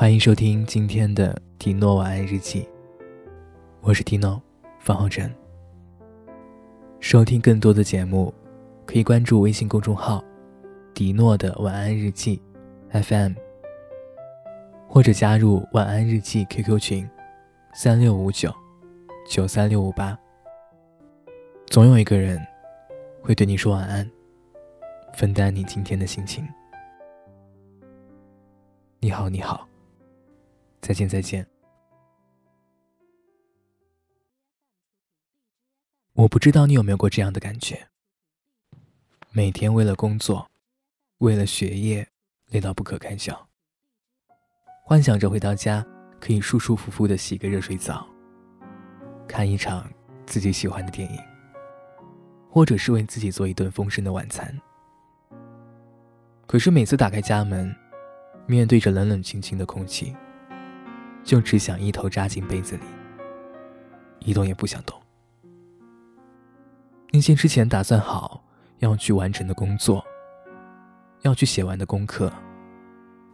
欢迎收听今天的迪诺晚安日记，我是迪诺方浩辰。收听更多的节目，可以关注微信公众号“迪诺的晚安日记 FM”，或者加入晚安日记 QQ 群：三六五九九三六五八。总有一个人会对你说晚安，分担你今天的心情。你好，你好，再见，再见。我不知道你有没有过这样的感觉：每天为了工作，为了学业，累到不可开交，幻想着回到家可以舒舒服服的洗个热水澡，看一场自己喜欢的电影，或者是为自己做一顿丰盛的晚餐。可是每次打开家门，面对着冷冷清清的空气，就只想一头扎进被子里，一动也不想动。那些之前打算好要去完成的工作，要去写完的功课，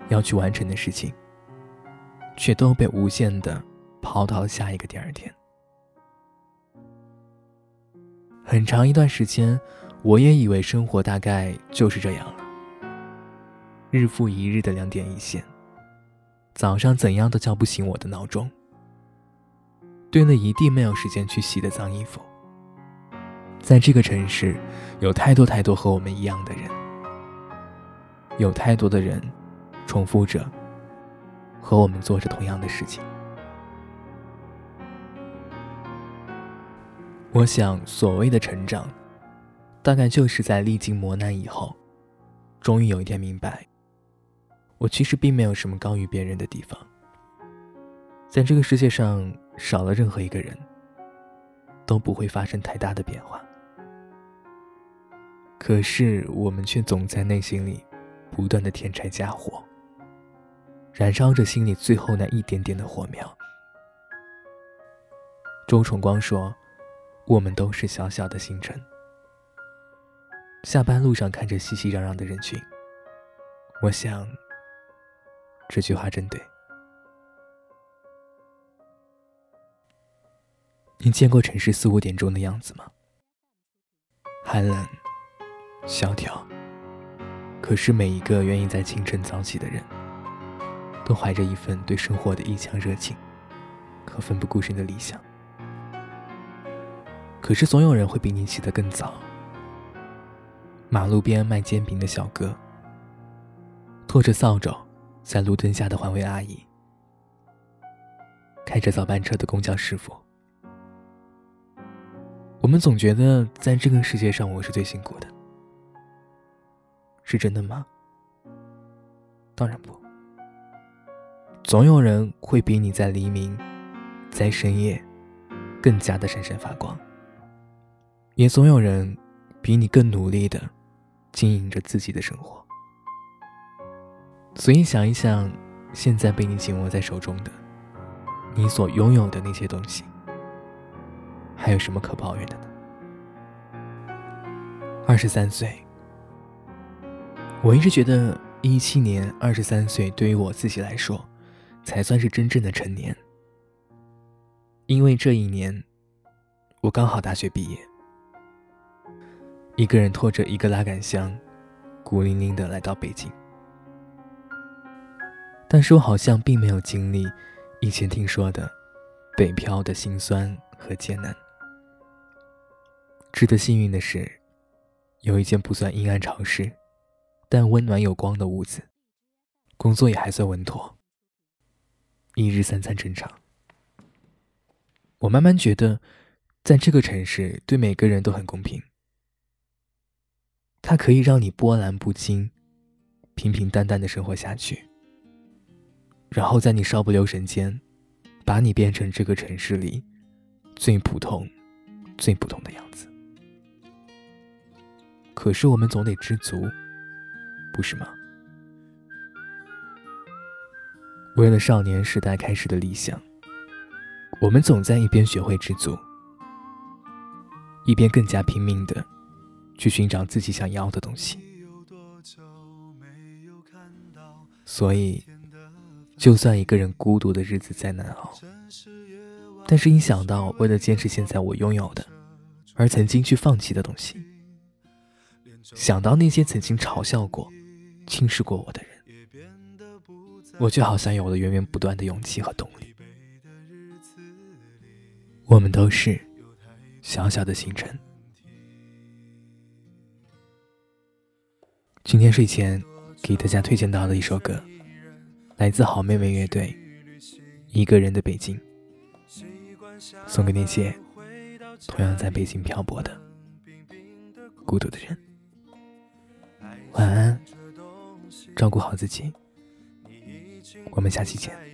要去完成的事情，却都被无限的抛到了下一个第二天。很长一段时间，我也以为生活大概就是这样了。日复一日的两点一线，早上怎样都叫不醒我的闹钟。堆了一地没有时间去洗的脏衣服。在这个城市，有太多太多和我们一样的人，有太多的人重复着和我们做着同样的事情。我想，所谓的成长，大概就是在历经磨难以后，终于有一天明白。我其实并没有什么高于别人的地方，在这个世界上少了任何一个人，都不会发生太大的变化。可是我们却总在内心里不断的添柴加火，燃烧着心里最后那一点点的火苗。周崇光说：“我们都是小小的星辰。”下班路上看着熙熙攘攘的人群，我想。这句话真对。你见过城市四五点钟的样子吗？寒冷、萧条。可是每一个愿意在清晨早起的人，都怀着一份对生活的一腔热情和奋不顾身的理想。可是总有人会比你起得更早。马路边卖煎饼的小哥，拖着扫帚。在路灯下的环卫阿姨，开着早班车的公交师傅，我们总觉得在这个世界上我是最辛苦的，是真的吗？当然不。总有人会比你在黎明，在深夜，更加的闪闪发光，也总有人比你更努力的经营着自己的生活。所以想一想，现在被你紧握在手中的，你所拥有的那些东西，还有什么可抱怨的呢？二十三岁，我一直觉得一七年二十三岁对于我自己来说，才算是真正的成年。因为这一年，我刚好大学毕业，一个人拖着一个拉杆箱，孤零零的来到北京。但是我好像并没有经历以前听说的北漂的辛酸和艰难。值得幸运的是，有一间不算阴暗潮湿，但温暖有光的屋子，工作也还算稳妥，一日三餐正常。我慢慢觉得，在这个城市对每个人都很公平，它可以让你波澜不惊，平平淡淡的生活下去。然后在你稍不留神间，把你变成这个城市里最普通、最普通的样子。可是我们总得知足，不是吗？为了少年时代开始的理想，我们总在一边学会知足，一边更加拼命的去寻找自己想要的东西。所以。就算一个人孤独的日子再难熬，但是一想到为了坚持现在我拥有的，而曾经去放弃的东西，想到那些曾经嘲笑过、轻视过我的人，我就好像有了源源不断的勇气和动力。我们都是小小的星辰。今天睡前给大家推荐到的一首歌。来自好妹妹乐队，一个人的北京，送给那些同样在北京漂泊的孤独的人。晚安，照顾好自己，我们下期见。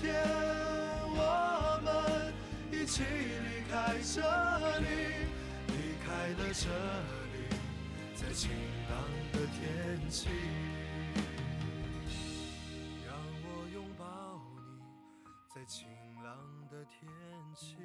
天，我们一起离开这里，离开了这里，在晴朗的天气。让我拥抱你，在晴朗的天气。